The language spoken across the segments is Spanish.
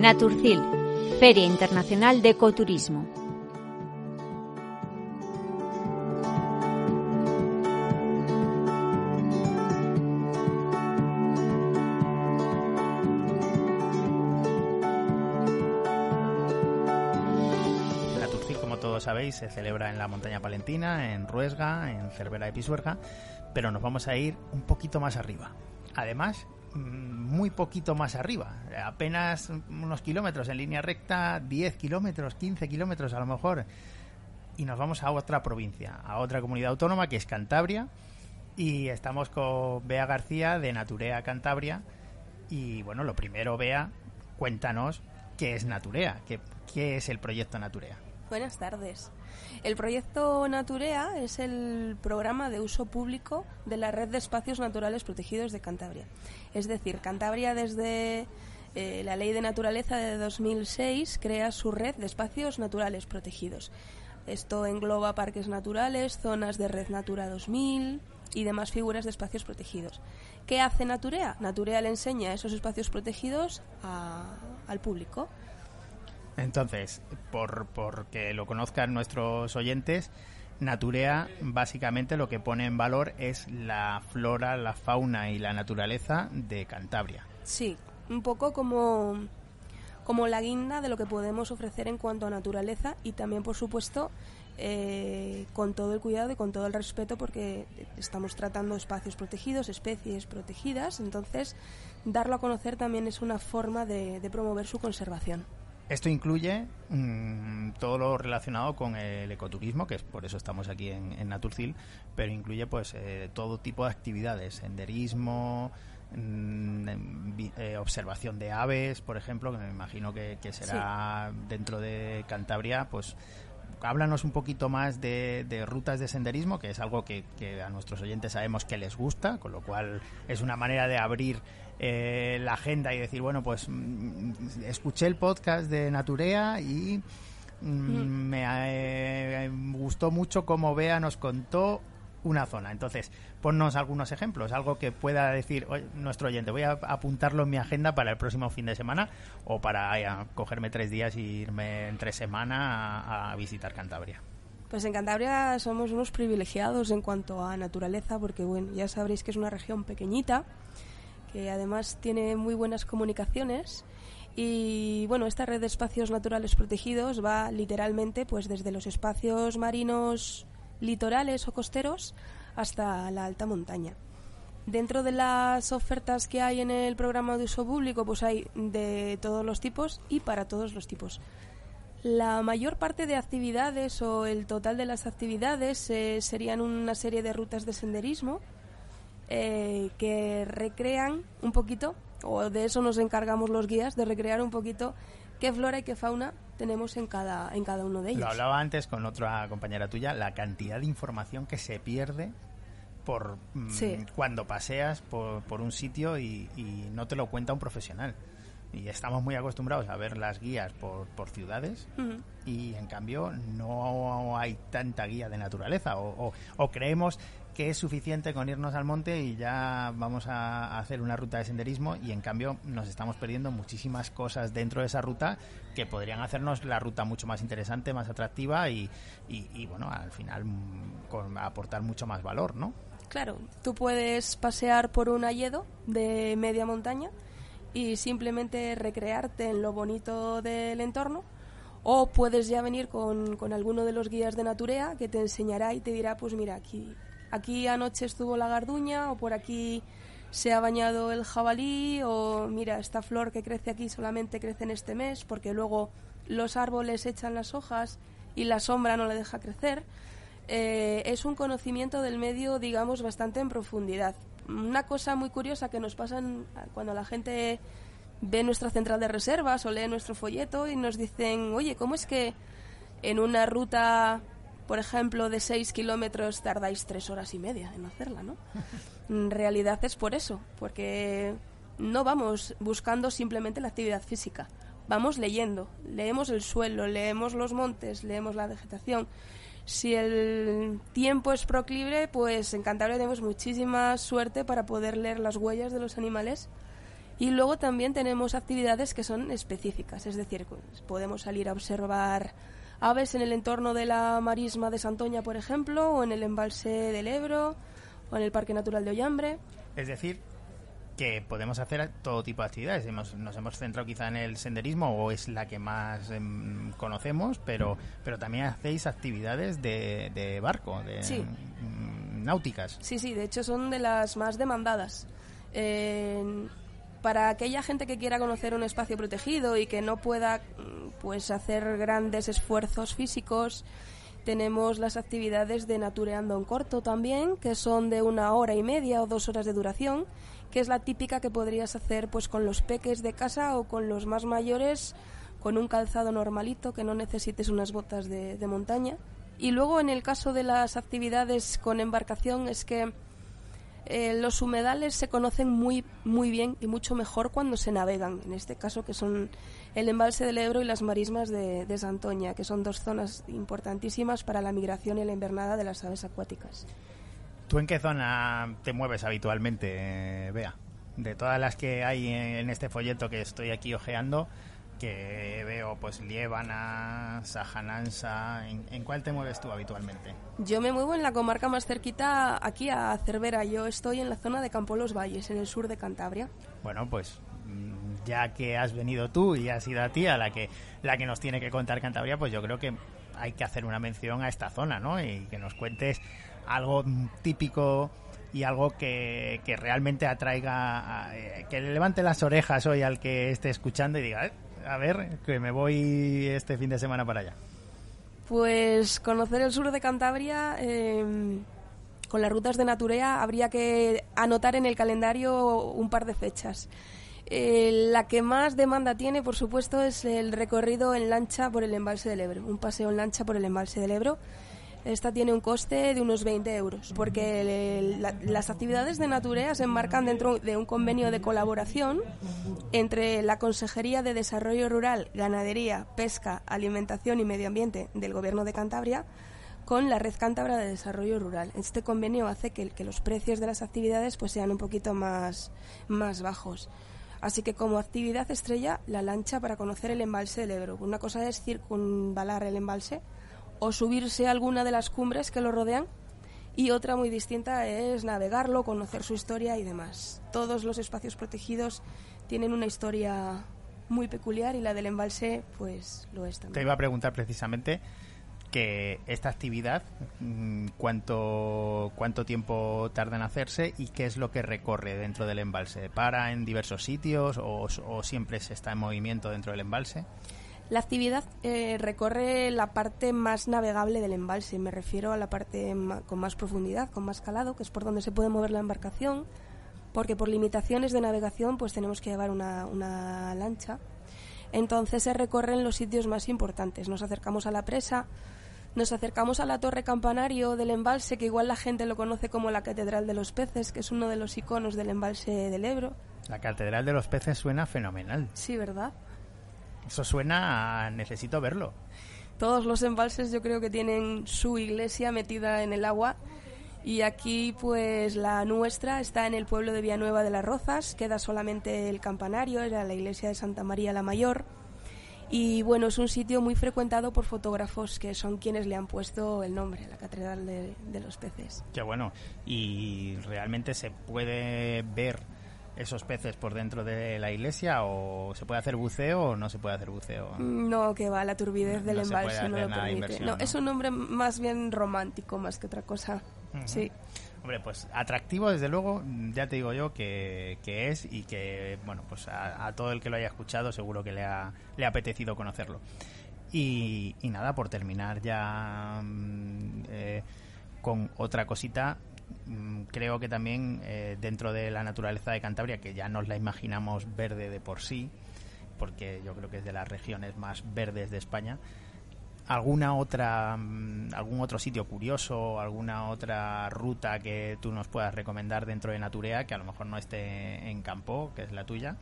Naturcil, Feria Internacional de Ecoturismo. Sabéis, se celebra en la montaña palentina, en Ruesga, en Cervera de Pisuerga, pero nos vamos a ir un poquito más arriba. Además, mm, muy poquito más arriba, apenas unos kilómetros en línea recta, 10 kilómetros, 15 kilómetros a lo mejor, y nos vamos a otra provincia, a otra comunidad autónoma que es Cantabria, y estamos con Bea García de Naturea Cantabria, y bueno, lo primero, Bea, cuéntanos qué es Naturea, qué, qué es el proyecto Naturea. Buenas tardes. El proyecto Naturea es el programa de uso público de la Red de Espacios Naturales Protegidos de Cantabria. Es decir, Cantabria desde eh, la Ley de Naturaleza de 2006 crea su red de espacios naturales protegidos. Esto engloba parques naturales, zonas de Red Natura 2000 y demás figuras de espacios protegidos. ¿Qué hace Naturea? Naturea le enseña esos espacios protegidos al público. Entonces, por, que lo conozcan nuestros oyentes, Naturea básicamente lo que pone en valor es la flora, la fauna y la naturaleza de Cantabria. Sí, un poco como, como la guinda de lo que podemos ofrecer en cuanto a naturaleza y también, por supuesto, eh, con todo el cuidado y con todo el respeto porque estamos tratando espacios protegidos, especies protegidas, entonces darlo a conocer también es una forma de promover su conservación. Esto incluye mm, todo lo relacionado con el ecoturismo, que es por eso estamos aquí en, Naturcil, pero incluye pues eh, todo tipo de actividades, senderismo, mm, eh, observación de aves, por ejemplo, que me imagino que, será dentro de Cantabria, pues háblanos un poquito más de, rutas de senderismo, que es algo que, que, a nuestros oyentes sabemos que les gusta, con lo cual es una manera de abrir eh, la agenda y decir, bueno, pues mm, escuché el podcast de Naturea y mm, me eh, gustó mucho cómo Bea nos contó una zona. Entonces, ponnos algunos ejemplos, algo que pueda decir nuestro oyente, voy a apuntarlo en mi agenda para el próximo fin de semana o para eh, cogerme tres días e irme entre semana a visitar Cantabria. Pues en Cantabria somos unos privilegiados en cuanto a naturaleza, porque bueno, ya sabréis que es una región pequeñita que además tiene muy buenas comunicaciones. Y bueno, esta red de espacios naturales protegidos va literalmente pues desde los espacios marinos litorales o costeros hasta la alta montaña. Dentro de las ofertas que hay en el programa de uso público, pues hay de todos los tipos y para todos los tipos. La mayor parte de actividades o el total de las actividades eh, serían una serie de rutas de senderismo, eh, que recrean un poquito, o de eso nos encargamos los guías, de recrear un poquito qué flora y qué fauna tenemos en cada, en cada uno de ellos. Lo hablaba antes con otra compañera tuya, la cantidad de información que se pierde por mm, cuando paseas por, por un sitio y, no te lo cuenta un profesional. Y estamos muy acostumbrados a ver las guías por, por ciudades y en cambio no hay tanta guía de naturaleza o, o creemos es suficiente con irnos al monte y ya vamos a hacer una ruta de senderismo y en cambio nos estamos perdiendo muchísimas cosas dentro de esa ruta que podrían hacernos la ruta mucho más interesante, más atractiva y, bueno, al final mm, aportar mucho más valor, ¿no? Claro, tú puedes pasear por un alledo de media montaña y simplemente recrearte en lo bonito del entorno o puedes ya venir con, con alguno de los guías de Naturea que te enseñará y te dirá, pues mira, aquí aquí anoche estuvo la garduña o por aquí se ha bañado el jabalí o mira, esta flor que crece aquí solamente crece en este mes porque luego los árboles echan las hojas y la sombra no le deja crecer. eh, es un conocimiento del medio, digamos, bastante en profundidad. Una cosa muy curiosa que nos pasa cuando la gente ve nuestra central de reservas o lee nuestro folleto y nos dicen, oye, ¿cómo es que en una ruta, por ejemplo, de 6 kilómetros tardáis tres horas y media en hacerla, ¿no? en realidad es por eso, porque no vamos buscando simplemente la actividad física, vamos leyendo, leemos el suelo, leemos los montes, leemos la vegetación. Si el tiempo es proclive, pues en Cantabria tenemos muchísima suerte para poder leer las huellas de los animales. Y luego también tenemos actividades que son específicas, es decir, podemos salir a observar aves en el entorno de la marisma de Santoña, por ejemplo, o en el embalse del Ebro, o en el Parque Natural de Ollambre. Es decir, que podemos hacer todo tipo de actividades. nos hemos centrado quizá en el senderismo o es la que más em, conocemos, pero, pero también hacéis actividades de, barco, de mm, náuticas. Sí, sí, de hecho son de las más demandadas. Para aquella gente que quiera conocer un espacio protegido y que no pueda pues hacer grandes esfuerzos físicos, tenemos las actividades de natureando en corto también, que son de una hora y media o dos horas de duración que es la típica que podrías hacer pues con los peques de casa o con los más mayores con un calzado normalito que no necesites unas botas de, montaña. Y luego en el caso de las actividades con embarcación es que eh, los humedales se conocen muy, muy bien y mucho mejor cuando se navegan, en este caso que son el embalse del Ebro y las marismas de, de Santoña, que son dos zonas importantísimas para la migración y la invernada de las aves acuáticas. ¿Tú en qué zona te mueves habitualmente, Bea? De todas las que hay en este folleto que estoy aquí ojeando, que veo pues Liébana, Sajanansa, ¿en, cuál te mueves tú habitualmente? Yo me muevo en la comarca más cerquita aquí a Cervera, yo estoy en la zona de Campo Los Valles, en el sur de Cantabria. Bueno, pues mm, ya que has venido tú y has sido a ti a la que, la que nos tiene que contar Cantabria, pues yo creo que hay que hacer una mención a esta zona, ¿no? Y que nos cuentes algo típico y algo que, realmente atraiga, eh, que le levante las orejas hoy al que esté escuchando y diga, eh, a ver, que me voy este fin de semana para allá. Pues conocer el sur de Cantabria em, con las rutas de Naturea habría que anotar en el calendario un par de fechas. Eh, la que más demanda tiene, por supuesto, es el recorrido en lancha por el embalse del Ebro, un paseo en lancha por el embalse del Ebro esta tiene un coste de unos 20 euros, porque las actividades de Naturea se enmarcan dentro de un convenio de colaboración entre la Consejería de Desarrollo Rural, Ganadería, Pesca, Alimentación y Medio Ambiente del Gobierno de Cantabria con la Red Cántabra de Desarrollo Rural. Este convenio hace que, los precios de las actividades pues sean un poquito más, más bajos. Así que como actividad estrella, la lancha para conocer el embalse del Ebro. Una cosa es circunvalar el embalse, o subirse a alguna de las cumbres que lo rodean y otra muy distinta es navegarlo, conocer su historia y demás. Todos los espacios protegidos tienen una historia muy peculiar y la del embalse pues lo es también. Te iba a preguntar precisamente que esta actividad, mm, ¿cuánto, cuánto tiempo tarda en hacerse y qué es lo que recorre dentro del embalse? ¿Para en diversos sitios o, o siempre se está en movimiento dentro del embalse? La actividad eh, recorre la parte más navegable del embalse, me refiero a la parte con más profundidad, con más calado, que es por donde se puede mover la embarcación, porque por limitaciones de navegación pues tenemos que llevar una, una lancha. Entonces se recorren los sitios más importantes. Nos acercamos a la presa, nos acercamos a la torre campanario del embalse, que igual la gente lo conoce como la Catedral de los Peces, que es uno de los iconos del embalse del Ebro. La Catedral de los Peces suena fenomenal. Sí, ¿verdad? Eso suena a necesito verlo. Todos los embalses yo creo que tienen su iglesia metida en el agua y aquí pues la nuestra está en el pueblo de Villanueva de las Rozas, queda solamente el campanario, era la iglesia de Santa María la Mayor. Y bueno, es un sitio muy frecuentado por fotógrafos que son quienes le han puesto el nombre, la Catedral de, de los Peces. Qué bueno. Y realmente se puede ver esos peces por dentro de la iglesia o se puede hacer buceo o no se puede hacer buceo? No, que va, la turbidez del embalse no lo permite. No, es un nombre más bien romántico más que otra cosa. Sí. Hombre, pues atractivo desde luego, ya te digo yo que, que es y que, bueno, pues a, todo el que lo haya escuchado seguro que le ha, le ha apetecido conocerlo. Y, nada, por terminar ya mm, eh, con otra cosita, creo que también eh, dentro de la naturaleza de Cantabria, que ya nos la imaginamos verde de por sí, porque yo creo que es de las regiones más verdes de España, alguna otra mm, algún otro sitio curioso, alguna otra ruta que tú nos puedas recomendar dentro de Naturea que a lo mejor no esté en campo, que es la tuya,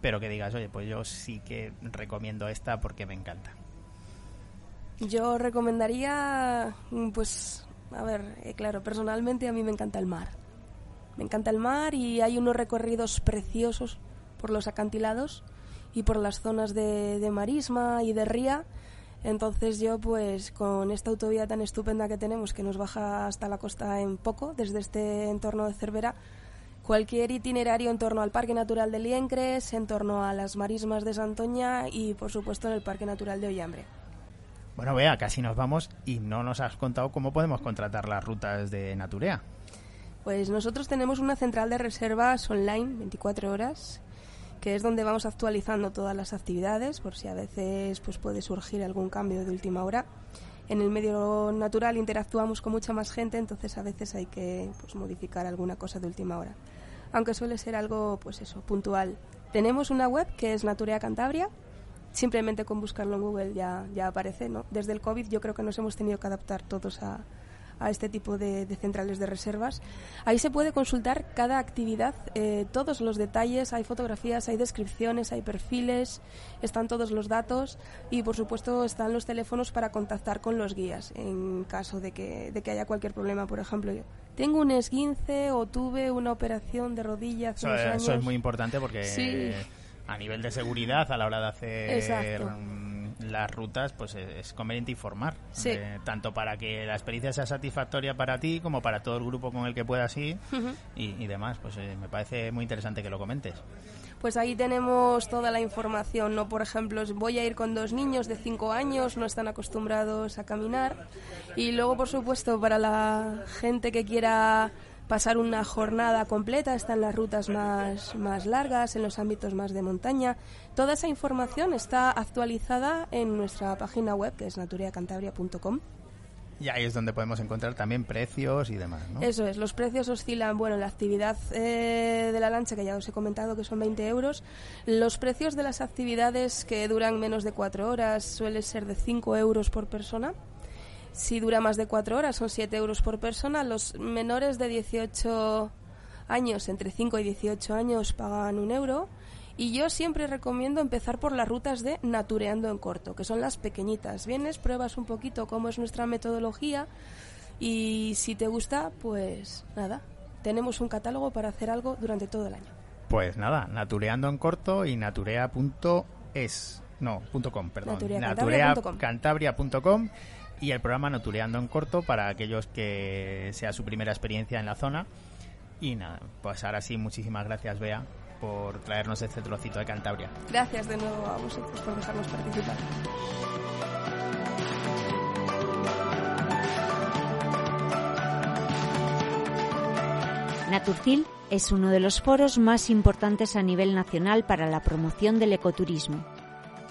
pero que digas, "Oye, pues yo sí que recomiendo esta porque me encanta." Yo recomendaría mm, pues a ver, eh, claro, personalmente a mí me encanta el mar. Me encanta el mar y hay unos recorridos preciosos por los acantilados y por las zonas de, de marisma y de ría entonces yo pues con esta autovía tan estupenda que tenemos que nos baja hasta la costa en poco, desde este entorno de Cervera, cualquier itinerario en torno al Parque Natural de Liencres, en torno a las marismas de Santoña y por supuesto en el Parque Natural de Ollambre. Bueno, vea, casi nos vamos y no nos has contado cómo podemos contratar las rutas de Naturea. Pues nosotros tenemos una central de reservas online 24 horas que es donde vamos actualizando todas las actividades, por si a veces pues puede surgir algún cambio de última hora. En el medio natural interactuamos con mucha más gente, entonces a veces hay que pues, modificar alguna cosa de última hora. Aunque suele ser algo, pues eso, puntual. Tenemos una web que es Naturea Cantabria. Simplemente con buscarlo en Google ya, ya aparece, ¿no? Desde el COVID yo creo que nos hemos tenido que adaptar todos a, a este tipo de, centrales de reservas. Ahí se puede consultar cada actividad, eh, todos los detalles, hay fotografías, hay descripciones, hay perfiles, están todos los datos y por supuesto están los teléfonos para contactar con los guías en caso de que, de que haya cualquier problema. Por ejemplo, yo tengo un esguince o tuve una operación de rodilla hace eso, años. Eso es muy importante porque a nivel de seguridad a la hora de hacer las rutas, pues es conveniente informar. Eh, tanto para que la experiencia sea satisfactoria para ti como para todo el grupo con el que puedas ir y, demás. Pues eh, me parece muy interesante que lo comentes. Pues ahí tenemos toda la información, ¿no? Por ejemplo, voy a ir con dos niños de 5 años, no están acostumbrados a caminar. Y luego, por supuesto, para la gente que quiera pasar una jornada completa, están las rutas más, más largas, en los ámbitos más de montaña. Toda esa información está actualizada en nuestra página web, que es naturiacantabria.com. Y ahí es donde podemos encontrar también precios y demás, ¿no? Eso es, los precios oscilan, bueno, la actividad eh, de la lancha, que ya os he comentado que son 20 euros, los precios de las actividades que duran menos de 4 horas suele ser de 5 euros por persona, si dura más de cuatro horas son 7 euros por persona. Los menores de 18 años, entre 5 y 18 años, pagan un euro. Y yo siempre recomiendo empezar por las rutas de Natureando en corto, que son las pequeñitas. Vienes, pruebas un poquito cómo es nuestra metodología y si te gusta, pues nada, tenemos un catálogo para hacer algo durante todo el año. Pues nada, Natureando en corto y naturea.es. No, punto .com, perdón. Natureacantabria.com y el programa Notuleando en corto para aquellos que sea su primera experiencia en la zona. Y nada, pues ahora sí, muchísimas gracias, Bea, por traernos este trocito de Cantabria. Gracias de nuevo a vosotros por dejarnos participar. Naturcil es uno de los foros más importantes a nivel nacional para la promoción del ecoturismo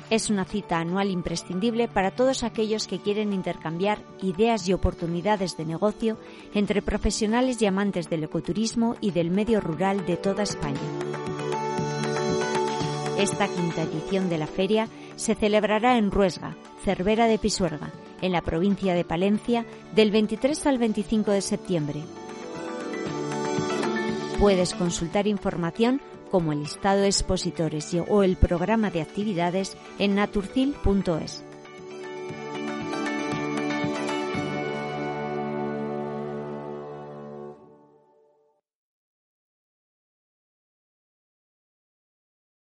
es una cita anual imprescindible para todos aquellos que quieren intercambiar ideas y oportunidades de negocio entre profesionales y amantes del ecoturismo y del medio rural de toda España. Esta quinta edición de la feria se celebrará en Ruesga, Cervera de Pisuerga, en la provincia de Palencia, del 23 al 25 de septiembre. Puedes consultar información como el listado de expositores o el programa de actividades en naturcil.es.